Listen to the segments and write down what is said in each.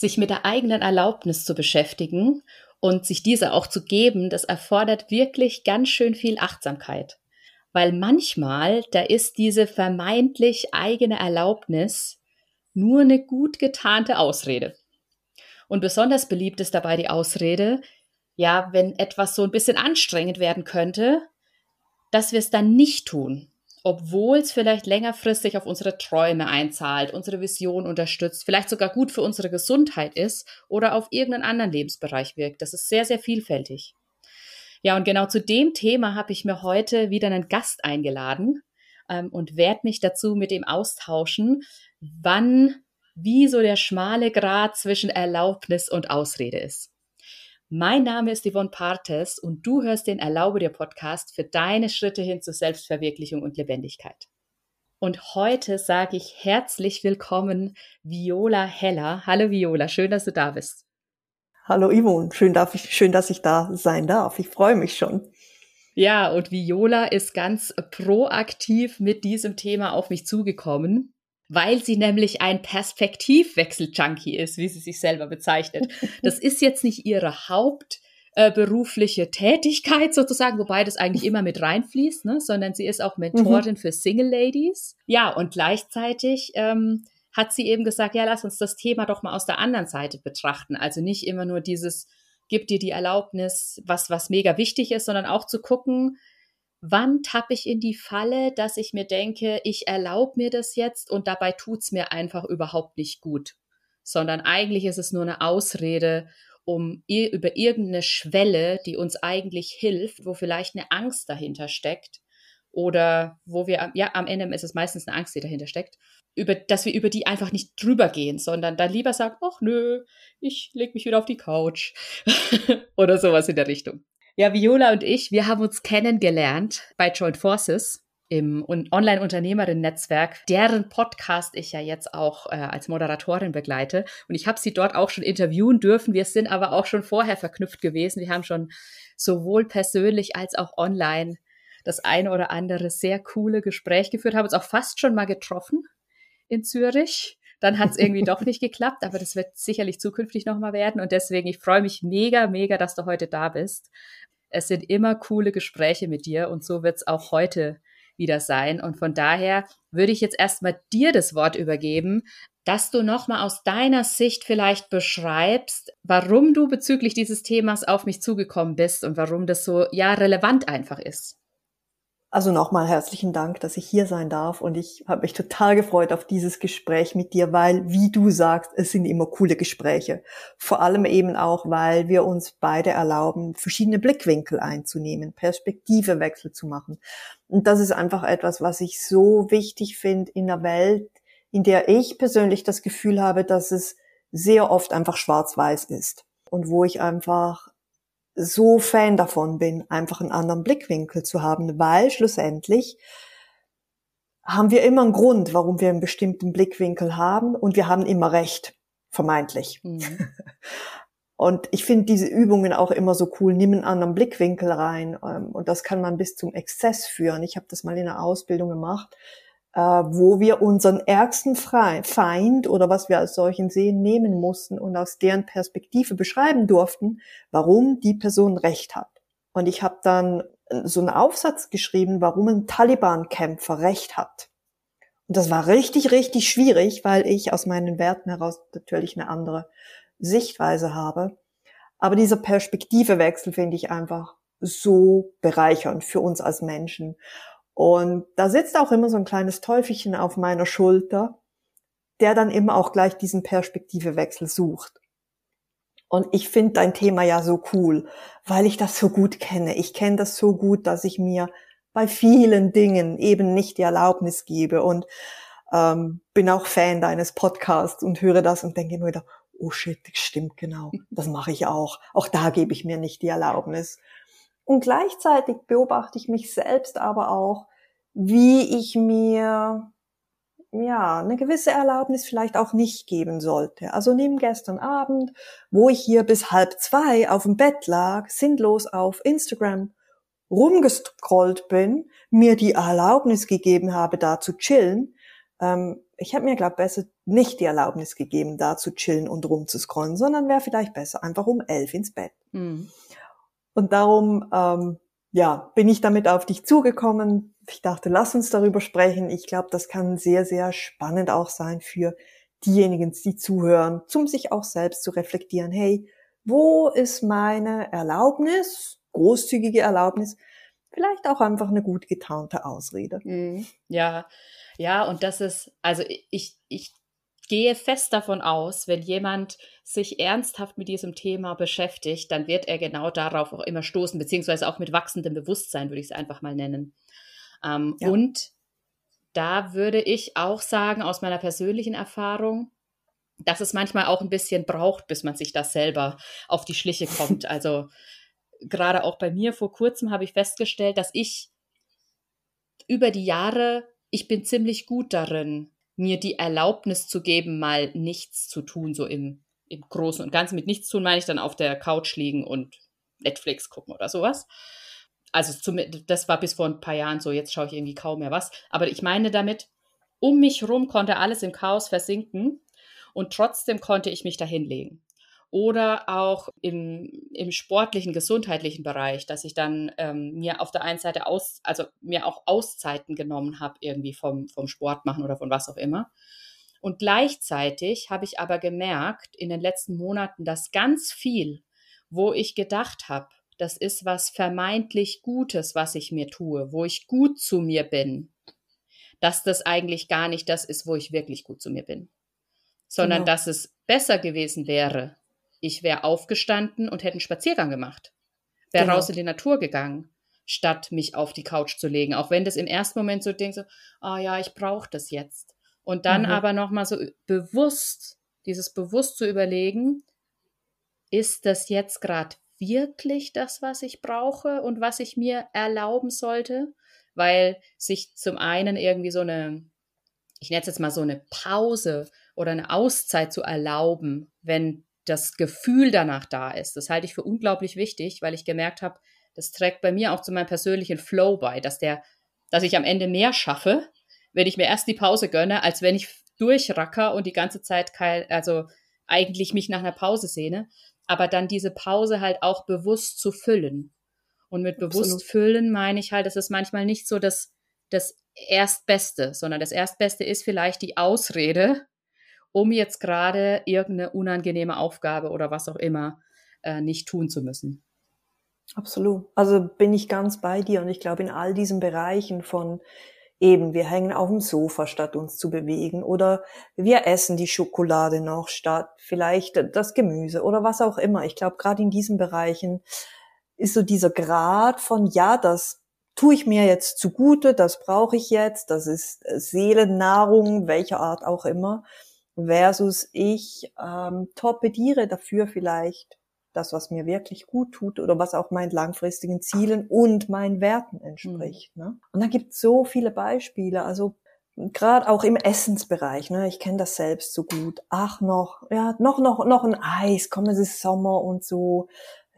sich mit der eigenen Erlaubnis zu beschäftigen und sich diese auch zu geben, das erfordert wirklich ganz schön viel Achtsamkeit. Weil manchmal, da ist diese vermeintlich eigene Erlaubnis nur eine gut getarnte Ausrede. Und besonders beliebt ist dabei die Ausrede, ja, wenn etwas so ein bisschen anstrengend werden könnte, dass wir es dann nicht tun, obwohl es vielleicht längerfristig auf unsere Träume einzahlt, unsere Vision unterstützt, vielleicht sogar gut für unsere Gesundheit ist oder auf irgendeinen anderen Lebensbereich wirkt. Das ist sehr, sehr vielfältig. Ja, und genau zu dem Thema habe ich mir heute wieder einen Gast eingeladen ähm, und werde mich dazu mit ihm austauschen, wann, wie so der schmale Grad zwischen Erlaubnis und Ausrede ist. Mein Name ist Yvonne Partes und du hörst den Erlaube dir Podcast für deine Schritte hin zur Selbstverwirklichung und Lebendigkeit. Und heute sage ich herzlich willkommen Viola Heller. Hallo Viola, schön, dass du da bist. Hallo Yvonne, schön, darf ich, schön, dass ich da sein darf. Ich freue mich schon. Ja, und Viola ist ganz proaktiv mit diesem Thema auf mich zugekommen weil sie nämlich ein Perspektivwechsel-Junkie ist, wie sie sich selber bezeichnet. Das ist jetzt nicht ihre hauptberufliche äh, Tätigkeit sozusagen, wobei das eigentlich immer mit reinfließt, ne? sondern sie ist auch Mentorin mhm. für Single Ladies. Ja, und gleichzeitig ähm, hat sie eben gesagt, ja, lass uns das Thema doch mal aus der anderen Seite betrachten. Also nicht immer nur dieses, gib dir die Erlaubnis, was, was mega wichtig ist, sondern auch zu gucken, wann tappe ich in die Falle, dass ich mir denke, ich erlaube mir das jetzt und dabei tut's mir einfach überhaupt nicht gut, sondern eigentlich ist es nur eine Ausrede, um über irgendeine Schwelle, die uns eigentlich hilft, wo vielleicht eine Angst dahinter steckt oder wo wir, ja, am Ende ist es meistens eine Angst, die dahinter steckt, über, dass wir über die einfach nicht drüber gehen, sondern dann lieber sagen, ach nö, ich leg mich wieder auf die Couch oder sowas in der Richtung. Ja, Viola und ich, wir haben uns kennengelernt bei Joint Forces im Online-Unternehmerinnen-Netzwerk, deren Podcast ich ja jetzt auch äh, als Moderatorin begleite. Und ich habe sie dort auch schon interviewen dürfen. Wir sind aber auch schon vorher verknüpft gewesen. Wir haben schon sowohl persönlich als auch online das eine oder andere sehr coole Gespräch geführt, haben uns auch fast schon mal getroffen in Zürich. Dann hat es irgendwie doch nicht geklappt, aber das wird sicherlich zukünftig nochmal werden. Und deswegen, ich freue mich mega, mega, dass du heute da bist. Es sind immer coole Gespräche mit dir und so wird es auch heute wieder sein. Und von daher würde ich jetzt erstmal dir das Wort übergeben, dass du nochmal aus deiner Sicht vielleicht beschreibst, warum du bezüglich dieses Themas auf mich zugekommen bist und warum das so, ja, relevant einfach ist. Also nochmal herzlichen Dank, dass ich hier sein darf und ich habe mich total gefreut auf dieses Gespräch mit dir, weil, wie du sagst, es sind immer coole Gespräche. Vor allem eben auch, weil wir uns beide erlauben, verschiedene Blickwinkel einzunehmen, Perspektivewechsel zu machen. Und das ist einfach etwas, was ich so wichtig finde in einer Welt, in der ich persönlich das Gefühl habe, dass es sehr oft einfach schwarz-weiß ist und wo ich einfach so Fan davon bin, einfach einen anderen Blickwinkel zu haben, weil schlussendlich haben wir immer einen Grund, warum wir einen bestimmten Blickwinkel haben und wir haben immer recht, vermeintlich. Mhm. Und ich finde diese Übungen auch immer so cool, nimm einen anderen Blickwinkel rein ähm, und das kann man bis zum Exzess führen. Ich habe das mal in der Ausbildung gemacht äh, wo wir unseren ärgsten Feind oder was wir als solchen sehen, nehmen mussten und aus deren Perspektive beschreiben durften, warum die Person recht hat. Und ich habe dann so einen Aufsatz geschrieben, warum ein Taliban-Kämpfer recht hat. Und das war richtig, richtig schwierig, weil ich aus meinen Werten heraus natürlich eine andere Sichtweise habe. Aber dieser Perspektivewechsel finde ich einfach so bereichernd für uns als Menschen. Und da sitzt auch immer so ein kleines Teufelchen auf meiner Schulter, der dann immer auch gleich diesen Perspektivewechsel sucht. Und ich finde dein Thema ja so cool, weil ich das so gut kenne. Ich kenne das so gut, dass ich mir bei vielen Dingen eben nicht die Erlaubnis gebe und ähm, bin auch Fan deines Podcasts und höre das und denke immer wieder, oh shit, das stimmt genau, das mache ich auch. Auch da gebe ich mir nicht die Erlaubnis. Und gleichzeitig beobachte ich mich selbst aber auch, wie ich mir ja, eine gewisse Erlaubnis vielleicht auch nicht geben sollte. Also neben gestern Abend, wo ich hier bis halb zwei auf dem Bett lag, sinnlos auf Instagram rumgescrollt bin, mir die Erlaubnis gegeben habe, da zu chillen, ähm, ich habe mir, glaube besser nicht die Erlaubnis gegeben, da zu chillen und rumzuscrollen, sondern wäre vielleicht besser einfach um elf ins Bett. Mhm. Und darum, ähm, ja, bin ich damit auf dich zugekommen. Ich dachte, lass uns darüber sprechen. Ich glaube, das kann sehr, sehr spannend auch sein für diejenigen, die zuhören, zum sich auch selbst zu reflektieren. Hey, wo ist meine Erlaubnis, großzügige Erlaubnis? Vielleicht auch einfach eine gut getarnte Ausrede. Mhm. Ja, ja, und das ist, also ich, ich gehe fest davon aus, wenn jemand sich ernsthaft mit diesem Thema beschäftigt, dann wird er genau darauf auch immer stoßen, beziehungsweise auch mit wachsendem Bewusstsein, würde ich es einfach mal nennen. Ähm, ja. Und da würde ich auch sagen, aus meiner persönlichen Erfahrung, dass es manchmal auch ein bisschen braucht, bis man sich das selber auf die Schliche kommt. Also gerade auch bei mir vor kurzem habe ich festgestellt, dass ich über die Jahre ich bin ziemlich gut darin, mir die Erlaubnis zu geben, mal nichts zu tun, so im, im Großen und Ganzen. Mit nichts tun meine ich dann auf der Couch liegen und Netflix gucken oder sowas. Also zum, das war bis vor ein paar Jahren so, jetzt schaue ich irgendwie kaum mehr was. Aber ich meine damit, um mich rum konnte alles im Chaos versinken und trotzdem konnte ich mich da hinlegen oder auch im, im sportlichen, gesundheitlichen Bereich, dass ich dann ähm, mir auf der einen Seite aus, also mir auch Auszeiten genommen habe, irgendwie vom, vom Sport machen oder von was auch immer. Und gleichzeitig habe ich aber gemerkt in den letzten Monaten, dass ganz viel, wo ich gedacht habe, das ist was vermeintlich Gutes, was ich mir tue, wo ich gut zu mir bin, dass das eigentlich gar nicht das ist, wo ich wirklich gut zu mir bin, sondern genau. dass es besser gewesen wäre, ich wäre aufgestanden und hätte einen Spaziergang gemacht. Wäre genau. raus in die Natur gegangen, statt mich auf die Couch zu legen. Auch wenn das im ersten Moment so denkst, so, ah oh ja, ich brauche das jetzt. Und dann mhm. aber nochmal so bewusst, dieses bewusst zu überlegen, ist das jetzt gerade wirklich das, was ich brauche und was ich mir erlauben sollte? Weil sich zum einen irgendwie so eine, ich nenne es jetzt mal so eine Pause oder eine Auszeit zu erlauben, wenn das Gefühl danach da ist. Das halte ich für unglaublich wichtig, weil ich gemerkt habe, das trägt bei mir auch zu meinem persönlichen Flow bei, dass der, dass ich am Ende mehr schaffe, wenn ich mir erst die Pause gönne, als wenn ich durchracker und die ganze Zeit kein, also eigentlich mich nach einer Pause sehne, aber dann diese Pause halt auch bewusst zu füllen. Und mit Absolut. bewusst füllen meine ich halt, es ist manchmal nicht so das, das Erstbeste, sondern das Erstbeste ist vielleicht die Ausrede, um jetzt gerade irgendeine unangenehme Aufgabe oder was auch immer äh, nicht tun zu müssen. Absolut. Also bin ich ganz bei dir und ich glaube in all diesen Bereichen von eben, wir hängen auf dem Sofa statt uns zu bewegen oder wir essen die Schokolade noch statt vielleicht das Gemüse oder was auch immer. Ich glaube gerade in diesen Bereichen ist so dieser Grad von ja, das tue ich mir jetzt zugute, das brauche ich jetzt, das ist Seelennahrung, welcher Art auch immer versus ich ähm, torpediere dafür vielleicht das, was mir wirklich gut tut oder was auch meinen langfristigen Zielen und meinen Werten entspricht. Mhm. Ne? Und da gibt es so viele Beispiele. Also gerade auch im Essensbereich, ne, ich kenne das selbst so gut. Ach noch, ja, noch, noch, noch ein Eis, komm, es ist Sommer und so.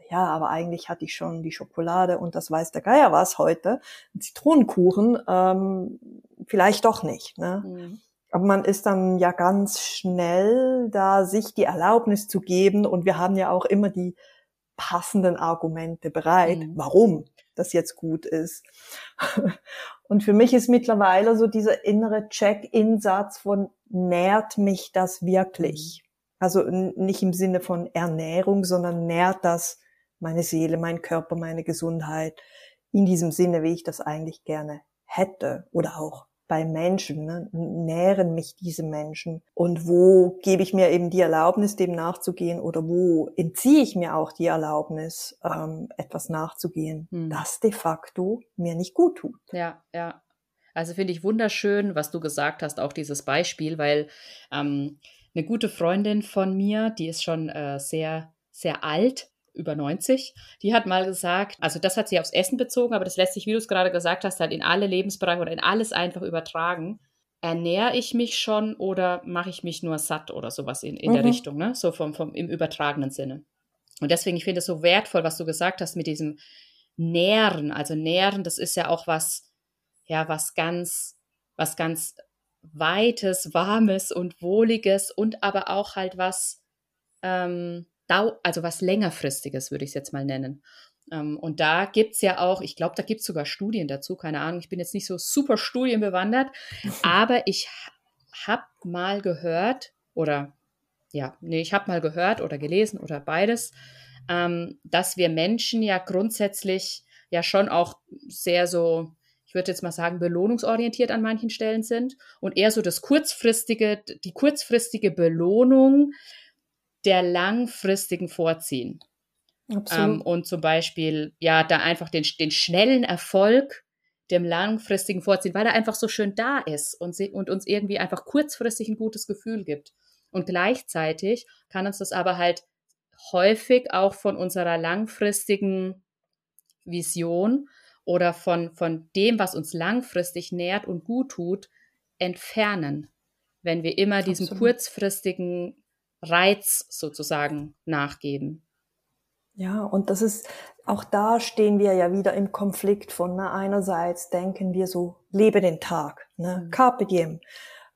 Ja, aber eigentlich hatte ich schon die Schokolade und das weiß der Geier was heute. Zitronenkuchen, ähm, vielleicht doch nicht. Ne? Mhm. Aber man ist dann ja ganz schnell da, sich die Erlaubnis zu geben. Und wir haben ja auch immer die passenden Argumente bereit, mhm. warum das jetzt gut ist. Und für mich ist mittlerweile so dieser innere Check-in-Satz von, nährt mich das wirklich? Mhm. Also nicht im Sinne von Ernährung, sondern nährt das meine Seele, mein Körper, meine Gesundheit in diesem Sinne, wie ich das eigentlich gerne hätte oder auch bei Menschen, ne? nähren mich diese Menschen und wo gebe ich mir eben die Erlaubnis, dem nachzugehen oder wo entziehe ich mir auch die Erlaubnis, ähm, etwas nachzugehen, hm. das de facto mir nicht gut tut. Ja, ja. Also finde ich wunderschön, was du gesagt hast, auch dieses Beispiel, weil ähm, eine gute Freundin von mir, die ist schon äh, sehr, sehr alt, über 90, die hat mal gesagt, also das hat sie aufs Essen bezogen, aber das lässt sich, wie du es gerade gesagt hast, halt in alle Lebensbereiche oder in alles einfach übertragen. Ernähre ich mich schon oder mache ich mich nur satt oder sowas in, in mhm. der Richtung, ne? So vom, vom, im übertragenen Sinne. Und deswegen, ich finde es so wertvoll, was du gesagt hast mit diesem Nähren. Also Nähren, das ist ja auch was, ja, was ganz, was ganz Weites, Warmes und Wohliges und aber auch halt was, ähm, also was längerfristiges, würde ich es jetzt mal nennen. Ähm, und da gibt es ja auch, ich glaube, da gibt es sogar Studien dazu, keine Ahnung, ich bin jetzt nicht so super studienbewandert, aber ich habe mal gehört, oder ja, nee, ich habe mal gehört oder gelesen oder beides, ähm, dass wir Menschen ja grundsätzlich ja schon auch sehr so, ich würde jetzt mal sagen, belohnungsorientiert an manchen Stellen sind und eher so das kurzfristige, die kurzfristige Belohnung der langfristigen vorziehen. Ähm, und zum Beispiel, ja, da einfach den, den schnellen Erfolg dem langfristigen vorziehen, weil er einfach so schön da ist und, sie, und uns irgendwie einfach kurzfristig ein gutes Gefühl gibt. Und gleichzeitig kann uns das aber halt häufig auch von unserer langfristigen Vision oder von, von dem, was uns langfristig nährt und gut tut, entfernen, wenn wir immer diesem Absolut. kurzfristigen Reiz sozusagen nachgeben. Ja, und das ist, auch da stehen wir ja wieder im Konflikt von, ne, einerseits denken wir so, lebe den Tag, ne, mhm. carpe diem,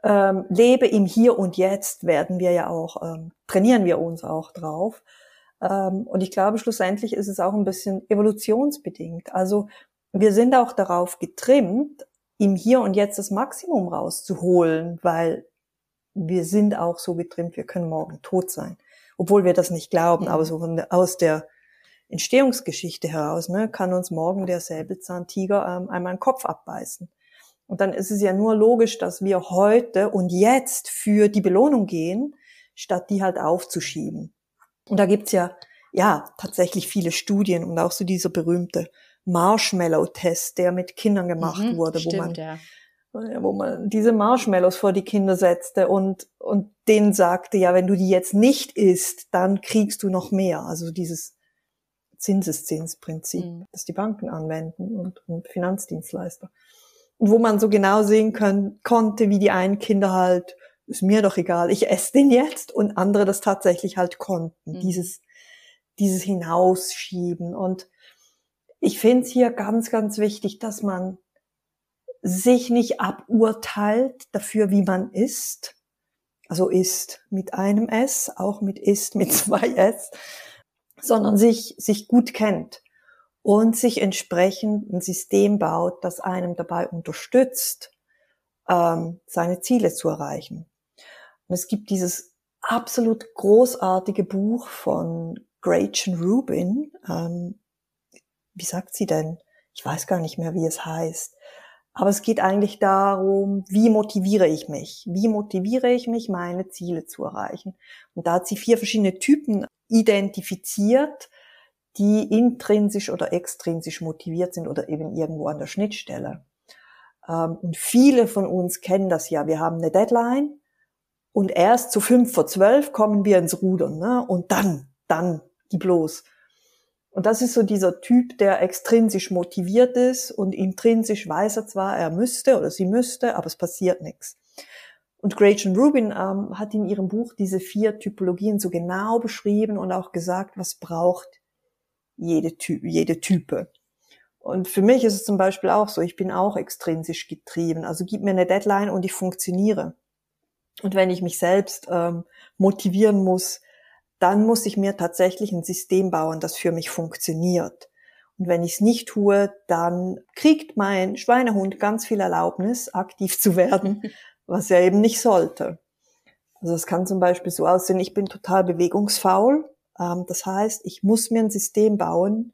ähm, lebe im Hier und Jetzt werden wir ja auch, ähm, trainieren wir uns auch drauf. Ähm, und ich glaube, schlussendlich ist es auch ein bisschen evolutionsbedingt. Also wir sind auch darauf getrimmt, im Hier und Jetzt das Maximum rauszuholen, weil wir sind auch so getrimmt, wir können morgen tot sein obwohl wir das nicht glauben, mhm. aber so von, aus der Entstehungsgeschichte heraus, ne, kann uns morgen der Säbelzahntiger ähm, einmal den Kopf abbeißen. Und dann ist es ja nur logisch, dass wir heute und jetzt für die Belohnung gehen, statt die halt aufzuschieben. Und da gibt's ja, ja, tatsächlich viele Studien und auch so dieser berühmte Marshmallow-Test, der mit Kindern gemacht mhm, wurde, stimmt, wo man ja wo man diese Marshmallows vor die Kinder setzte und, und denen sagte, ja, wenn du die jetzt nicht isst, dann kriegst du noch mehr. Also dieses Zinseszinsprinzip, mhm. das die Banken anwenden und, und Finanzdienstleister. Und wo man so genau sehen können, konnte, wie die einen Kinder halt, ist mir doch egal, ich esse den jetzt und andere das tatsächlich halt konnten. Mhm. Dieses, dieses Hinausschieben. Und ich finde es hier ganz, ganz wichtig, dass man sich nicht aburteilt dafür, wie man ist. Also ist mit einem S, auch mit ist mit zwei S, sondern sich, sich gut kennt und sich entsprechend ein System baut, das einem dabei unterstützt, ähm, seine Ziele zu erreichen. Und es gibt dieses absolut großartige Buch von Gretchen Rubin. Ähm, wie sagt sie denn? Ich weiß gar nicht mehr, wie es heißt. Aber es geht eigentlich darum, wie motiviere ich mich? Wie motiviere ich mich, meine Ziele zu erreichen? Und da hat sie vier verschiedene Typen identifiziert, die intrinsisch oder extrinsisch motiviert sind oder eben irgendwo an der Schnittstelle. Ähm, und viele von uns kennen das ja. Wir haben eine Deadline und erst zu fünf vor zwölf kommen wir ins Rudern. Ne? Und dann, dann, gib los. Und das ist so dieser Typ, der extrinsisch motiviert ist und intrinsisch weiß er zwar, er müsste oder sie müsste, aber es passiert nichts. Und Gretchen Rubin ähm, hat in ihrem Buch diese vier Typologien so genau beschrieben und auch gesagt, was braucht jede, Ty jede Type. Und für mich ist es zum Beispiel auch so, ich bin auch extrinsisch getrieben. Also gib mir eine Deadline und ich funktioniere. Und wenn ich mich selbst ähm, motivieren muss, dann muss ich mir tatsächlich ein System bauen, das für mich funktioniert. Und wenn ich es nicht tue, dann kriegt mein Schweinehund ganz viel Erlaubnis, aktiv zu werden, was er eben nicht sollte. Also es kann zum Beispiel so aussehen, ich bin total bewegungsfaul. Ähm, das heißt, ich muss mir ein System bauen,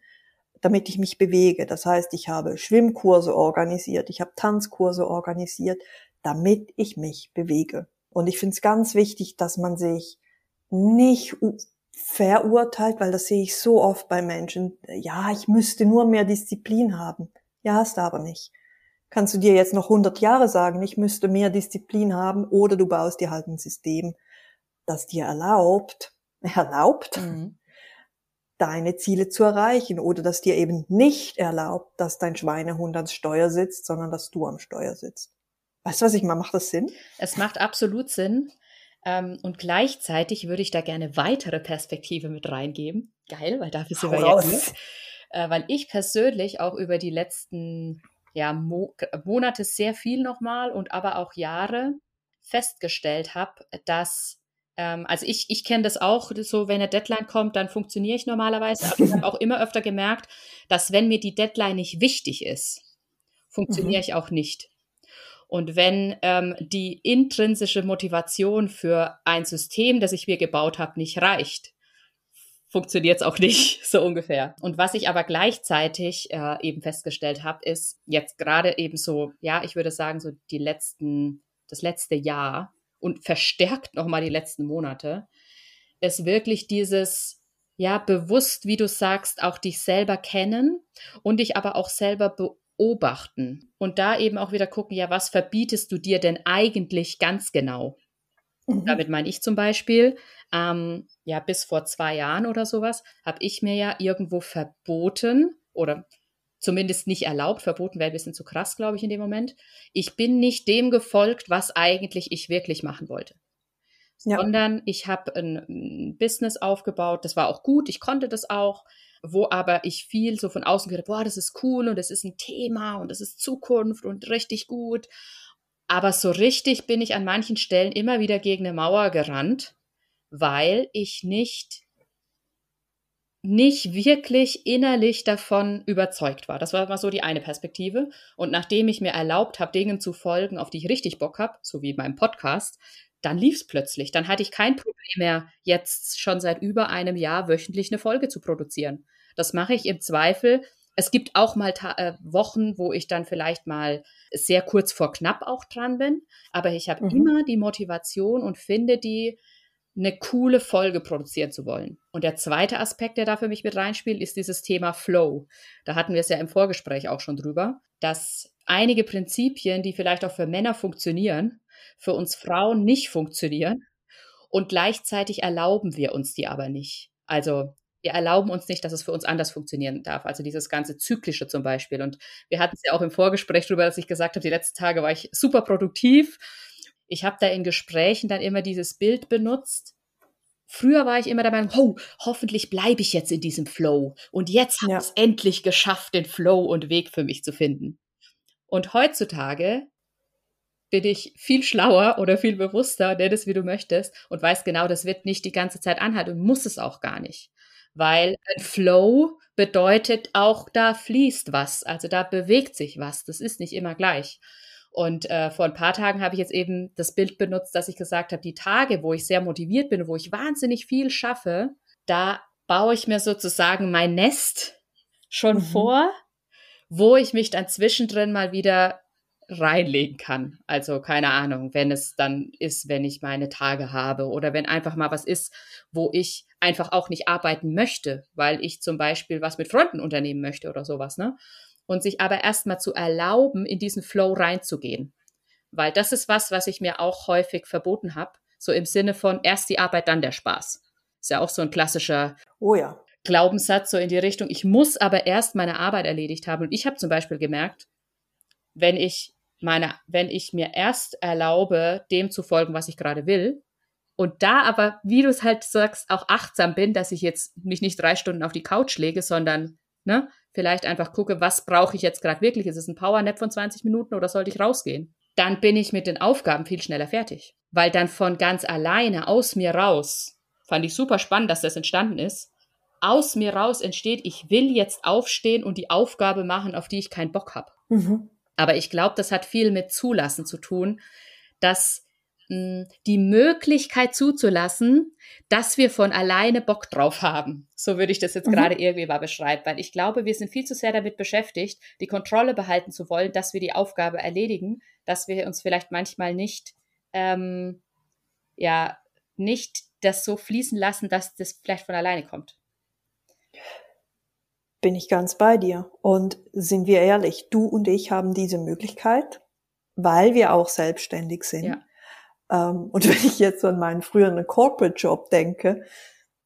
damit ich mich bewege. Das heißt, ich habe Schwimmkurse organisiert, ich habe Tanzkurse organisiert, damit ich mich bewege. Und ich finde es ganz wichtig, dass man sich nicht verurteilt, weil das sehe ich so oft bei Menschen. Ja, ich müsste nur mehr Disziplin haben. Ja, hast du aber nicht. Kannst du dir jetzt noch 100 Jahre sagen, ich müsste mehr Disziplin haben oder du baust dir halt ein System, das dir erlaubt, erlaubt, mhm. deine Ziele zu erreichen oder das dir eben nicht erlaubt, dass dein Schweinehund ans Steuer sitzt, sondern dass du am Steuer sitzt. Weißt du, was ich mal? Macht das Sinn? Es macht absolut Sinn. Ähm, und gleichzeitig würde ich da gerne weitere Perspektive mit reingeben. Geil, weil dafür sind wir ja hier. Äh, weil ich persönlich auch über die letzten ja, Mo Monate sehr viel nochmal und aber auch Jahre festgestellt habe, dass ähm, also ich, ich kenne das auch, so wenn eine Deadline kommt, dann funktioniere ich normalerweise. Aber ich habe auch immer öfter gemerkt, dass wenn mir die Deadline nicht wichtig ist, funktioniere mhm. ich auch nicht. Und wenn ähm, die intrinsische Motivation für ein System, das ich mir gebaut habe, nicht reicht, funktioniert es auch nicht, so ungefähr. Und was ich aber gleichzeitig äh, eben festgestellt habe, ist jetzt gerade eben so, ja, ich würde sagen, so die letzten, das letzte Jahr und verstärkt nochmal die letzten Monate, ist wirklich dieses, ja, bewusst, wie du sagst, auch dich selber kennen und dich aber auch selber beobachten. Und da eben auch wieder gucken, ja, was verbietest du dir denn eigentlich ganz genau? Mhm. Damit meine ich zum Beispiel, ähm, ja, bis vor zwei Jahren oder sowas, habe ich mir ja irgendwo verboten oder zumindest nicht erlaubt, verboten wäre ein bisschen zu krass, glaube ich, in dem Moment. Ich bin nicht dem gefolgt, was eigentlich ich wirklich machen wollte. Ja. Sondern ich habe ein Business aufgebaut, das war auch gut, ich konnte das auch, wo aber ich viel so von außen gehört, boah, das ist cool und das ist ein Thema und das ist Zukunft und richtig gut. Aber so richtig bin ich an manchen Stellen immer wieder gegen eine Mauer gerannt, weil ich nicht nicht wirklich innerlich davon überzeugt war. Das war mal so die eine Perspektive. Und nachdem ich mir erlaubt habe, Dingen zu folgen, auf die ich richtig Bock habe, so wie meinem Podcast, dann lief es plötzlich. Dann hatte ich kein Problem mehr, jetzt schon seit über einem Jahr wöchentlich eine Folge zu produzieren. Das mache ich im Zweifel. Es gibt auch mal äh, Wochen, wo ich dann vielleicht mal sehr kurz vor knapp auch dran bin, aber ich habe mhm. immer die Motivation und finde die eine coole Folge produzieren zu wollen. Und der zweite Aspekt, der da für mich mit reinspielt, ist dieses Thema Flow. Da hatten wir es ja im Vorgespräch auch schon drüber, dass einige Prinzipien, die vielleicht auch für Männer funktionieren, für uns Frauen nicht funktionieren. Und gleichzeitig erlauben wir uns die aber nicht. Also wir erlauben uns nicht, dass es für uns anders funktionieren darf. Also dieses ganze Zyklische zum Beispiel. Und wir hatten es ja auch im Vorgespräch darüber, dass ich gesagt habe, die letzten Tage war ich super produktiv ich habe da in Gesprächen dann immer dieses Bild benutzt. Früher war ich immer der Meinung, oh, hoffentlich bleibe ich jetzt in diesem Flow. Und jetzt habe ich es endlich geschafft, den Flow und Weg für mich zu finden. Und heutzutage bin ich viel schlauer oder viel bewusster, nenn es wie du möchtest, und weiß genau, das wird nicht die ganze Zeit anhalten und muss es auch gar nicht. Weil ein Flow bedeutet auch, da fließt was, also da bewegt sich was. Das ist nicht immer gleich. Und äh, vor ein paar Tagen habe ich jetzt eben das Bild benutzt, dass ich gesagt habe, die Tage, wo ich sehr motiviert bin, wo ich wahnsinnig viel schaffe, da baue ich mir sozusagen mein Nest schon mhm. vor, wo ich mich dann zwischendrin mal wieder reinlegen kann. Also keine Ahnung, wenn es dann ist, wenn ich meine Tage habe oder wenn einfach mal was ist, wo ich einfach auch nicht arbeiten möchte, weil ich zum Beispiel was mit Freunden unternehmen möchte oder sowas, ne? und sich aber erstmal zu erlauben, in diesen Flow reinzugehen. Weil das ist was, was ich mir auch häufig verboten habe. So im Sinne von erst die Arbeit, dann der Spaß. Ist ja auch so ein klassischer oh ja. Glaubenssatz, so in die Richtung, ich muss aber erst meine Arbeit erledigt haben. Und ich habe zum Beispiel gemerkt, wenn ich meine, wenn ich mir erst erlaube, dem zu folgen, was ich gerade will, und da aber, wie du es halt sagst, auch achtsam bin, dass ich jetzt mich nicht drei Stunden auf die Couch lege, sondern ne, vielleicht einfach gucke, was brauche ich jetzt gerade wirklich? Ist es ein Powernap von 20 Minuten oder sollte ich rausgehen? Dann bin ich mit den Aufgaben viel schneller fertig. Weil dann von ganz alleine aus mir raus, fand ich super spannend, dass das entstanden ist, aus mir raus entsteht, ich will jetzt aufstehen und die Aufgabe machen, auf die ich keinen Bock habe. Mhm. Aber ich glaube, das hat viel mit Zulassen zu tun, dass die Möglichkeit zuzulassen, dass wir von alleine Bock drauf haben. So würde ich das jetzt mhm. gerade irgendwie mal beschreiben, weil ich glaube, wir sind viel zu sehr damit beschäftigt, die Kontrolle behalten zu wollen, dass wir die Aufgabe erledigen, dass wir uns vielleicht manchmal nicht, ähm, ja, nicht das so fließen lassen, dass das vielleicht von alleine kommt. Bin ich ganz bei dir. Und sind wir ehrlich, du und ich haben diese Möglichkeit, weil wir auch selbstständig sind. Ja ähm, und wenn ich jetzt an meinen früheren Corporate-Job denke,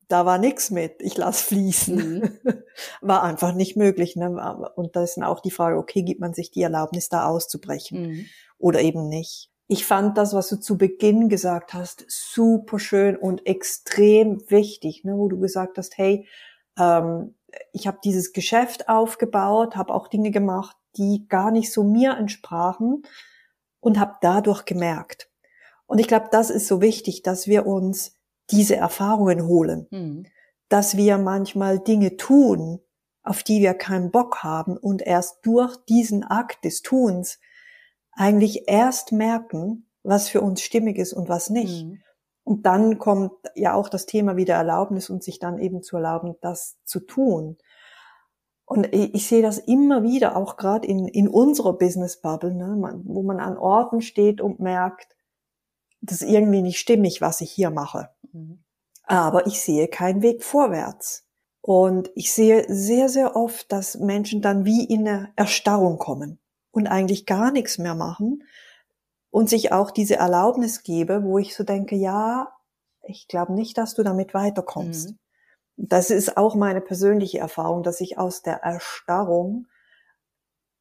da war nichts mit, ich lass fließen. Mhm. War einfach nicht möglich. Ne? Und da ist dann auch die Frage, okay, gibt man sich die Erlaubnis, da auszubrechen mhm. oder eben nicht. Ich fand das, was du zu Beginn gesagt hast, super schön und extrem wichtig, ne? wo du gesagt hast, hey, ähm, ich habe dieses Geschäft aufgebaut, habe auch Dinge gemacht, die gar nicht so mir entsprachen und habe dadurch gemerkt, Und ich glaube, das ist so wichtig, dass wir uns diese Erfahrungen holen, mhm. dass wir manchmal Dinge tun, auf die wir keinen Bock haben und erst durch diesen Akt des Tuns eigentlich erst merken, was für uns stimmig ist und was nicht. Mhm. Und dann kommt ja auch das Thema wieder Erlaubnis und sich dann eben zu erlauben, das zu tun. Und ich, sehe das immer wieder, auch gerade in, in unserer Business Bubble, ne, wo man an Orten steht und merkt, das ist irgendwie nicht stimmig, was ich hier mache. Mhm. Aber ich sehe keinen Weg vorwärts. Und ich sehe sehr, sehr oft, dass Menschen dann wie in eine Erstarrung kommen und eigentlich gar nichts mehr machen, und sich auch diese Erlaubnis gebe, wo ich so denke, ja, ich glaube nicht, dass du damit weiterkommst. Mhm. Das ist auch meine persönliche Erfahrung, dass ich aus der Erstarrung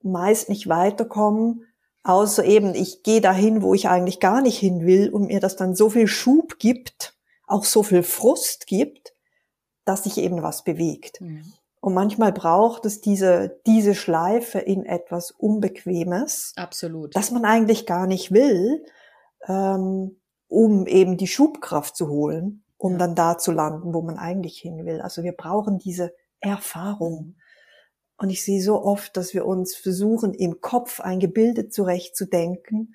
meist nicht weiterkomme, außer eben, ich gehe dahin, wo ich eigentlich gar nicht hin will und mir das dann so viel Schub gibt, auch so viel Frust gibt, dass sich eben was bewegt. Mhm. Und manchmal braucht es diese, diese Schleife in etwas Unbequemes. Absolut. Das man eigentlich gar nicht will, ähm, um eben die Schubkraft zu holen, um ja. dann da zu landen, wo man eigentlich hin will. Also wir brauchen diese Erfahrung. Und ich sehe so oft, dass wir uns versuchen, im Kopf ein Gebilde zurechtzudenken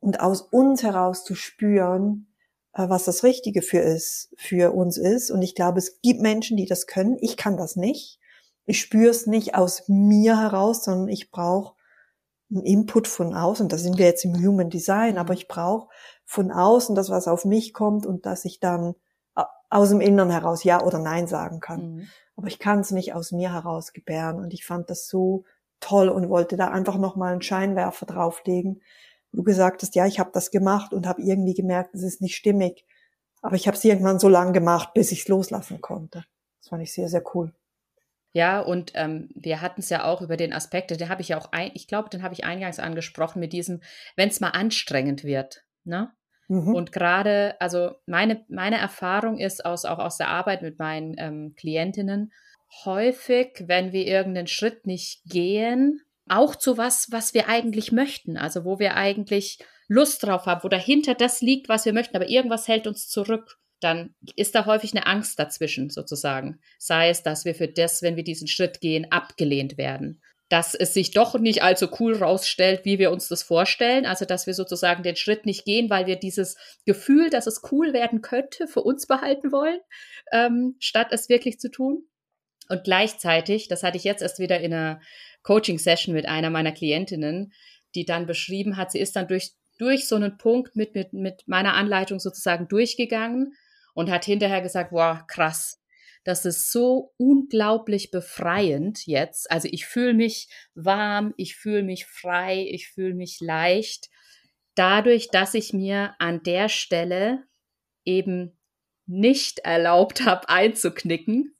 und aus uns heraus zu spüren, äh, was das Richtige für ist, für uns ist. Und ich glaube, es gibt Menschen, die das können. Ich kann das nicht ich spüre es nicht aus mir heraus, sondern ich brauche einen Input von außen. Da sind wir jetzt im Human Design, aber ich brauche von außen das, was auf mich kommt und dass ich dann aus dem Innern heraus Ja oder Nein sagen kann. Mhm. Aber ich kann es nicht aus mir heraus gebären. Und ich fand das so toll und wollte da einfach nochmal einen Scheinwerfer drauflegen. Du gesagt hast, ja, ich habe das gemacht und habe irgendwie gemerkt, es ist nicht stimmig. Aber ich habe es irgendwann so lang gemacht, bis ich es loslassen konnte. Das fand ich sehr, sehr cool. Ja, und ähm, wir hatten es ja auch über den Aspekt, den habe ich ja auch, ein, ich glaube, den habe ich eingangs angesprochen mit diesem, wenn es mal anstrengend wird. Ne? Mhm. Und gerade, also meine, meine Erfahrung ist aus, auch aus der Arbeit mit meinen ähm, Klientinnen, häufig, wenn wir irgendeinen Schritt nicht gehen, auch zu was, was wir eigentlich möchten, also wo wir eigentlich Lust drauf haben, wo dahinter das liegt, was wir möchten, aber irgendwas hält uns zurück dann ist da häufig eine Angst dazwischen sozusagen. Sei es, dass wir für das, wenn wir diesen Schritt gehen, abgelehnt werden. Dass es sich doch nicht allzu cool rausstellt, wie wir uns das vorstellen. Also, dass wir sozusagen den Schritt nicht gehen, weil wir dieses Gefühl, dass es cool werden könnte, für uns behalten wollen, ähm, statt es wirklich zu tun. Und gleichzeitig, das hatte ich jetzt erst wieder in einer Coaching-Session mit einer meiner Klientinnen, die dann beschrieben hat, sie ist dann durch, durch so einen Punkt mit, mit, mit meiner Anleitung sozusagen durchgegangen und hat hinterher gesagt, wow, krass, das ist so unglaublich befreiend jetzt. Also ich fühle mich warm, ich fühle mich frei, ich fühle mich leicht, dadurch, dass ich mir an der Stelle eben nicht erlaubt habe einzuknicken,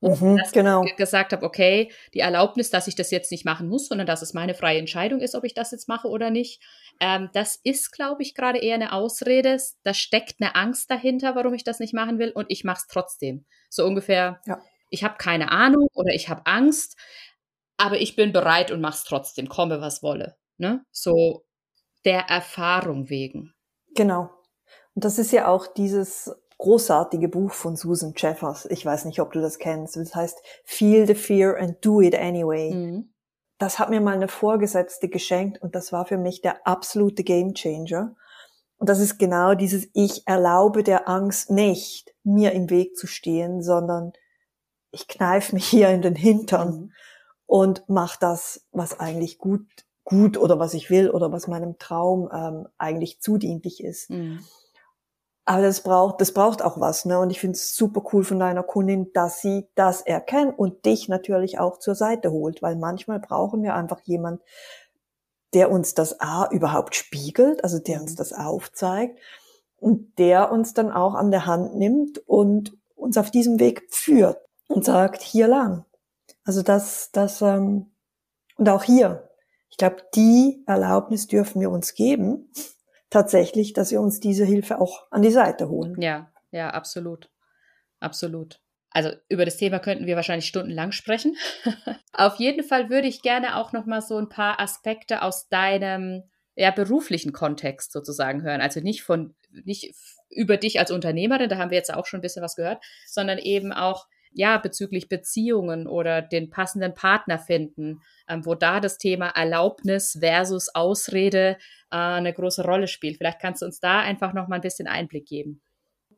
und mhm, dass genau. ich gesagt habe, okay, die Erlaubnis, dass ich das jetzt nicht machen muss, sondern dass es meine freie Entscheidung ist, ob ich das jetzt mache oder nicht, ähm, das ist, glaube ich, gerade eher eine Ausrede. Da steckt eine Angst dahinter, warum ich das nicht machen will und ich mache es trotzdem. So ungefähr, ja. ich habe keine Ahnung oder ich habe Angst, aber ich bin bereit und mache es trotzdem, komme was wolle. Ne? So der Erfahrung wegen. Genau. Und das ist ja auch dieses großartige Buch von Susan Jeffers. Ich weiß nicht, ob du das kennst. Das heißt Feel the Fear and Do It Anyway. Mhm. Das hat mir mal eine Vorgesetzte geschenkt und das war für mich der absolute Game Changer. Und das ist genau dieses, ich erlaube der Angst nicht, mir im Weg zu stehen, sondern ich kneife mich hier in den Hintern mhm. und mache das, was eigentlich gut, gut oder was ich will oder was meinem Traum ähm, eigentlich zudienlich ist. Mhm. Aber das braucht, das braucht auch was, ne? Und ich finde es super cool von deiner Kundin, dass sie das erkennt und dich natürlich auch zur Seite holt, weil manchmal brauchen wir einfach jemand, der uns das A überhaupt spiegelt, also der uns mhm. das aufzeigt und der uns dann auch an der Hand nimmt und uns auf diesem Weg führt und sagt, hier lang. Also das, das, ähm, und auch hier. Ich glaube, die Erlaubnis dürfen wir uns geben, tatsächlich, dass wir uns diese Hilfe auch an die Seite holen. Ja, ja, absolut. Absolut. Also über das Thema könnten wir wahrscheinlich stundenlang sprechen. Auf jeden Fall würde ich gerne auch noch mal so ein paar Aspekte aus deinem ja, beruflichen Kontext sozusagen hören. Also nicht von, nicht über dich als Unternehmerin, da haben wir jetzt auch schon ein bisschen was gehört, sondern eben auch, ja, bezüglich Beziehungen oder den passenden Partner finden, ähm, wo da das Thema Erlaubnis versus Ausrede äh, eine große Rolle spielt. Vielleicht kannst du uns da einfach noch mal ein bisschen Einblick geben.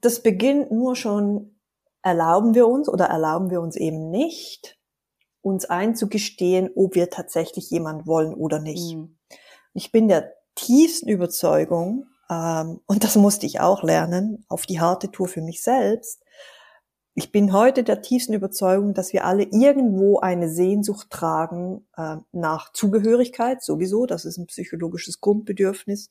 Das beginnt nur schon, erlauben wir uns oder erlauben wir uns eben nicht, uns einzugestehen, ob wir tatsächlich jemand wollen oder nicht. Mhm. Ich bin der tiefsten Überzeugung, ähm, und das musste ich auch lernen, auf die harte Tour für mich selbst. Ich bin heute der tiefsten Überzeugung, dass wir alle irgendwo eine Sehnsucht tragen äh, nach Zugehörigkeit, sowieso, das ist ein psychologisches Grundbedürfnis,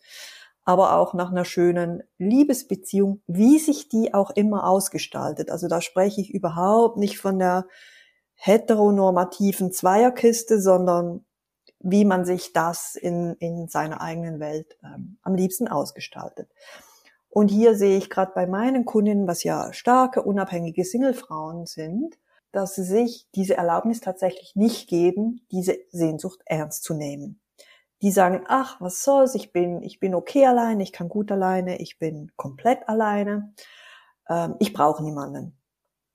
aber auch nach einer schönen Liebesbeziehung, wie sich die auch immer ausgestaltet. Also da spreche ich überhaupt nicht von der heteronormativen Zweierkiste, sondern wie man sich das in, in seiner eigenen Welt ähm, am liebsten ausgestaltet. Und hier sehe ich gerade bei meinen Kundinnen, was ja starke, unabhängige Singlefrauen sind, dass sie sich diese Erlaubnis tatsächlich nicht geben, diese Sehnsucht ernst zu nehmen. Die sagen, ach, was soll's, ich bin, ich bin okay alleine, ich kann gut alleine, ich bin komplett alleine, ähm, ich brauche niemanden.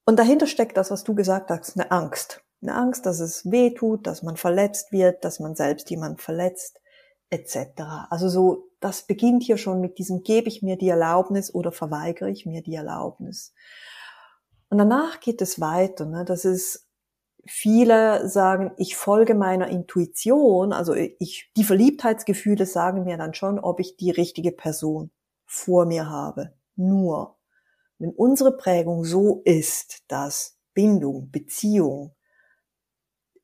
Und dahinter steckt das, was du gesagt hast, eine Angst eine Angst, dass es weh tut, dass man verletzt wird, dass man selbst jemand verletzt, etc. Also so, das beginnt hier schon mit diesem, gebe ich mir die Erlaubnis oder verweigere ich mir die Erlaubnis. Und danach geht es weiter. Ne? Das ist, viele sagen, ich folge meiner Intuition, also ich, die Verliebtheitsgefühle sagen mir dann schon, ob ich die richtige Person vor mir habe. Nur, wenn unsere Prägung so ist, dass Bindung, Beziehung,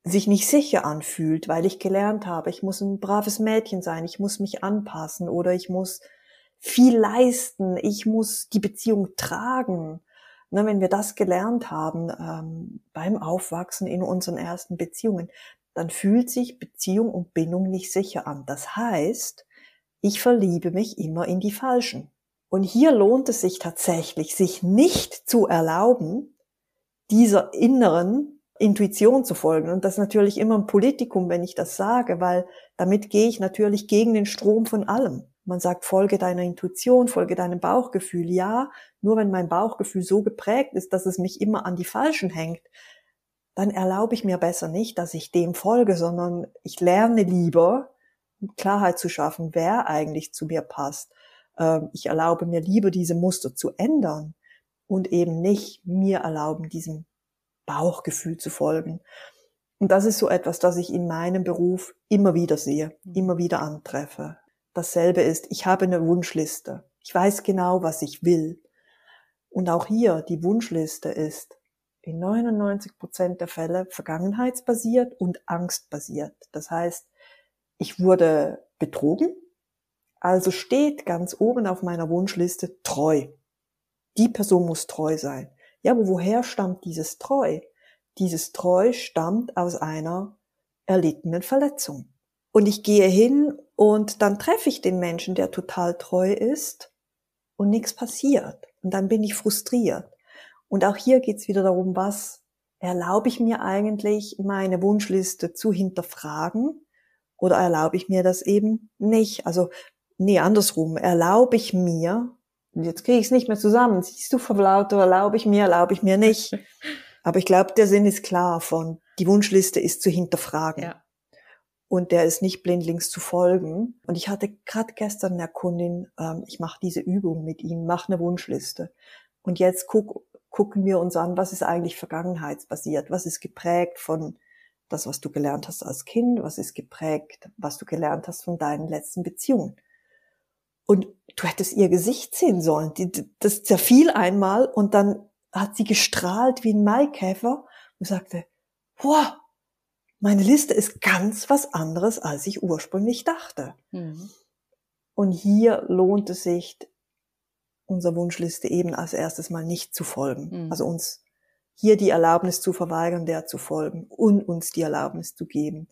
sich nicht sicher anfühlt, weil ich gelernt habe, ich muss ein braves Mädchen sein, ich muss mich anpassen oder ich muss viel leisten, ich muss die Beziehung tragen. Na, wenn wir das gelernt haben ähm, beim Aufwachsen in unseren ersten Beziehungen, dann fühlt sich Beziehung und Bindung nicht sicher an. Das heißt, ich verliebe mich immer in die Falschen. Und hier lohnt es sich tatsächlich, sich nicht zu erlauben, dieser inneren Intuition zu folgen. Und das ist natürlich immer ein Politikum, wenn ich das sage, weil damit gehe ich natürlich gegen den Strom von allem. Man sagt, folge deiner Intuition, folge deinem Bauchgefühl. Ja, nur wenn mein Bauchgefühl so geprägt ist, dass es mich immer an die Falschen hängt, dann erlaube ich mir besser nicht, dass ich dem folge, sondern ich lerne lieber, Klarheit zu schaffen, wer eigentlich zu mir passt. Ähm, ich erlaube mir lieber, diese Muster zu ändern und eben nicht mir erlauben, diesem Bauchgefühl zu folgen. Und das ist so etwas, das ich in meinem Beruf immer wieder sehe, mhm. immer wieder antreffe. Dasselbe ist, ich habe eine Wunschliste. Ich weiß genau, was ich will. Und auch hier, die Wunschliste ist in 99 Prozent der Fälle vergangenheitsbasiert und angstbasiert. Das heißt, ich wurde betrogen, also steht ganz oben auf meiner Wunschliste treu. Die Person muss treu sein. Ja, aber woher stammt dieses Treu? Dieses Treu stammt aus einer erlittenen Verletzung. Und ich gehe hin und dann treffe ich den Menschen, der total treu ist und nichts passiert. Und dann bin ich frustriert. Und auch hier geht's wieder darum, was erlaube ich mir eigentlich, meine Wunschliste zu hinterfragen oder erlaube ich mir das eben nicht? Also, nee, andersrum, erlaube ich mir, und jetzt kriege ich es nicht mehr zusammen. Siehst du, Frau Lauter, erlaube ich mir, erlaube ich mir nicht. Aber ich glaube, der Sinn ist klar von, die Wunschliste ist zu hinterfragen. Ja. Und der ist nicht blindlings zu folgen. Und ich hatte gerade gestern eine Kundin, ähm, ich mache diese Übung mit ihm, mach eine Wunschliste. Und jetzt guck, gucken wir uns an, was ist eigentlich vergangenheitsbasiert, was ist geprägt von das, was du gelernt hast als Kind, was ist geprägt, was du gelernt hast von deinen letzten Beziehungen. Und du hättest ihr Gesicht sehen sollen. Die, das zerfiel einmal und dann hat sie gestrahlt wie ein Maikäfer und sagte, wow, meine Liste ist ganz was anderes, als ich ursprünglich dachte. Mhm. Und hier lohnt es sich, unserer Wunschliste eben als erstes mal nicht zu folgen. Mhm. Also uns hier die Erlaubnis zu verweigern, der zu folgen und uns die Erlaubnis zu geben,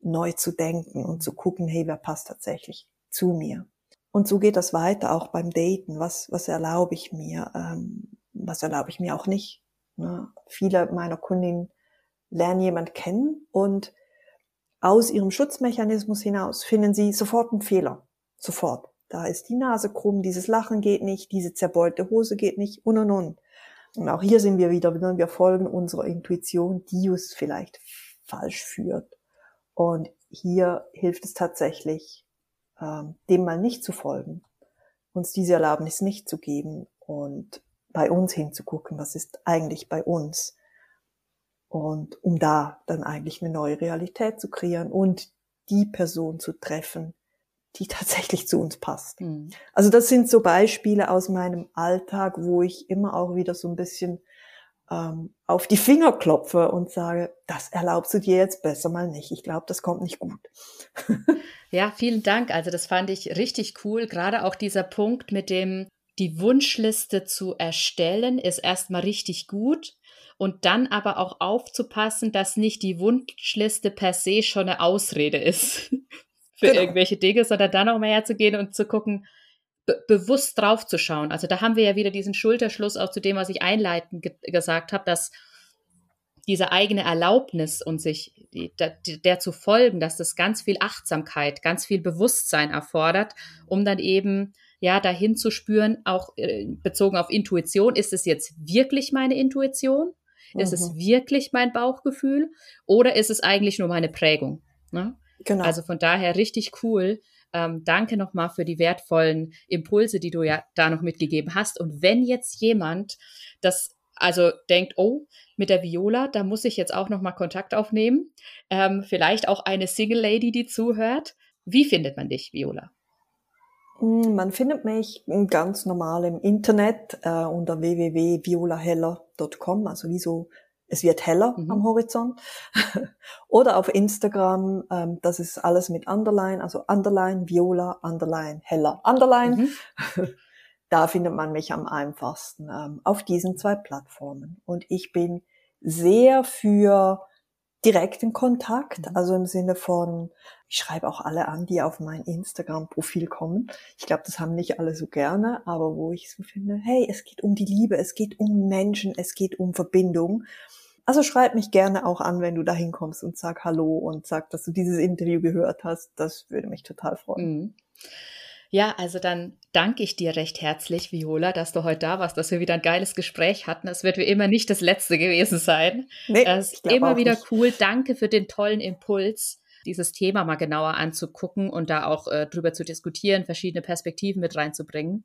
neu zu denken und zu gucken, hey, wer passt tatsächlich zu mir. Und so geht das weiter auch beim Daten. Was, was erlaube ich mir? Ähm, was erlaube ich mir auch nicht? Ne? Viele meiner Kundinnen lernen jemand kennen und aus ihrem Schutzmechanismus hinaus finden sie sofort einen Fehler. Sofort. Da ist die Nase krumm, dieses Lachen geht nicht, diese zerbeulte Hose geht nicht und und und. Und auch hier sind wir wieder, wenn wir folgen unserer Intuition, die uns vielleicht falsch führt. Und hier hilft es tatsächlich, dem mal nicht zu folgen, uns diese Erlaubnis nicht zu geben und bei uns hinzugucken, was ist eigentlich bei uns. Und um da dann eigentlich eine neue Realität zu kreieren und die Person zu treffen, die tatsächlich zu uns passt. Mhm. Also das sind so Beispiele aus meinem Alltag, wo ich immer auch wieder so ein bisschen ähm, auf die Finger klopfe und sage, das erlaubst du dir jetzt besser mal nicht. Ich glaube, das kommt nicht gut. ja, vielen Dank. Also das fand ich richtig cool. Gerade auch dieser Punkt mit dem, die Wunschliste zu erstellen, ist erstmal richtig gut. Und dann aber auch aufzupassen, dass nicht die Wunschliste per se schon eine Ausrede ist für genau. irgendwelche Dinge, sondern dann auch mal herzugehen und zu gucken, be bewusst drauf zu schauen. Also da haben wir ja wieder diesen Schulterschluss auch zu dem, was ich einleitend ge gesagt habe, dass diese eigene Erlaubnis und sich die, der, der, zu folgen, dass das ganz viel Achtsamkeit, ganz viel Bewusstsein erfordert, um dann eben ja dahin zu spüren, auch äh, bezogen auf Intuition, ist es jetzt wirklich meine Intuition? Mhm. Ist es mhm. wirklich mein Bauchgefühl? Oder ist es eigentlich nur meine Prägung? Ne? Genau. Also von daher richtig cool. Ähm, danke nochmal für die wertvollen Impulse, die du ja da noch mitgegeben hast. Und wenn jetzt jemand das also denkt, oh, mit der Viola, da muss ich jetzt auch nochmal Kontakt aufnehmen. Ähm, vielleicht auch eine Single Lady, die zuhört. Wie findet man dich, Viola? Hm, man findet mich ganz normal im Internet äh, unter www.violaheller.com, also wie so es wird heller mhm. am Horizont. Oder auf Instagram, ähm, das ist alles mit Underline, also Underline, Viola, Underline, heller, Underline. Mhm. da findet man mich am einfachsten ähm, auf diesen zwei Plattformen. Und ich bin sehr für direkten Kontakt, mhm. also im Sinne von, ich schreibe auch alle an, die auf mein Instagram-Profil kommen. Ich glaube, das haben nicht alle so gerne, aber wo ich so finde, hey, es geht um die Liebe, es geht um Menschen, es geht um Verbindung. Also schreib mich gerne auch an, wenn du da hinkommst und sag Hallo und sag, dass du dieses Interview gehört hast. Das würde mich total freuen. Mhm. Ja, also dann danke ich dir recht herzlich, Viola, dass du heute da warst, dass wir wieder ein geiles Gespräch hatten. Es wird wie immer nicht das letzte gewesen sein. Nee, das ist immer wieder nicht. cool. Danke für den tollen Impuls, dieses Thema mal genauer anzugucken und da auch äh, drüber zu diskutieren, verschiedene Perspektiven mit reinzubringen.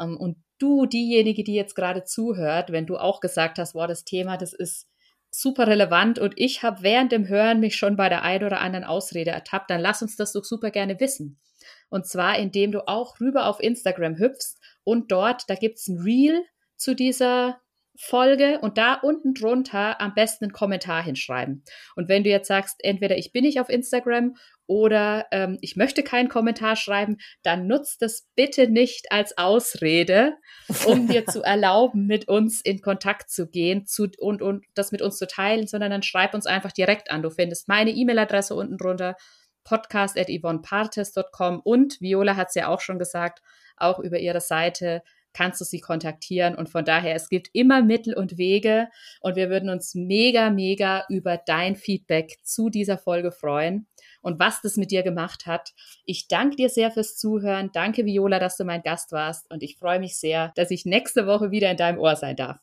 Ähm, und du, diejenige, die jetzt gerade zuhört, wenn du auch gesagt hast, wow, das Thema, das ist super relevant und ich habe während dem Hören mich schon bei der einen oder anderen Ausrede ertappt, dann lass uns das doch super gerne wissen. Und zwar, indem du auch rüber auf Instagram hüpfst und dort, da gibt's ein Reel zu dieser Folge und da unten drunter am besten einen Kommentar hinschreiben. Und wenn du jetzt sagst, entweder ich bin nicht auf Instagram oder ähm, ich möchte keinen Kommentar schreiben, dann nutzt das bitte nicht als Ausrede, um dir zu erlauben, mit uns in Kontakt zu gehen zu, und, und das mit uns zu teilen, sondern dann schreib uns einfach direkt an. Du findest meine E-Mail-Adresse unten drunter podcast.yvonnepartes.com und Viola hat es ja auch schon gesagt, auch über ihre Seite kannst du sie kontaktieren. Und von daher, es gibt immer Mittel und Wege und wir würden uns mega, mega über dein Feedback zu dieser Folge freuen und was das mit dir gemacht hat. Ich danke dir sehr fürs Zuhören. Danke, Viola, dass du mein Gast warst und ich freue mich sehr, dass ich nächste Woche wieder in deinem Ohr sein darf.